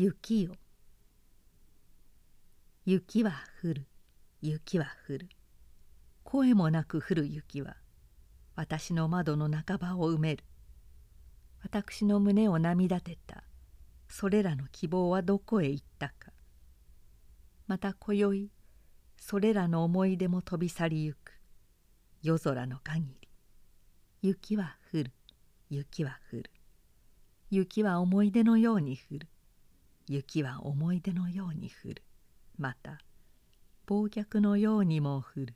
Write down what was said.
雪よ雪は降る。雪は降る。声もなく降る雪は私の窓の半ばを埋める。私の胸を波立てた。それらの希望はどこへ行ったか。また今宵それらの思い出も飛び去りゆく。夜空の限り。雪は降る。雪は降る。雪は思い出のように降る。雪は思い出のように降る。また忘却のようにも降る。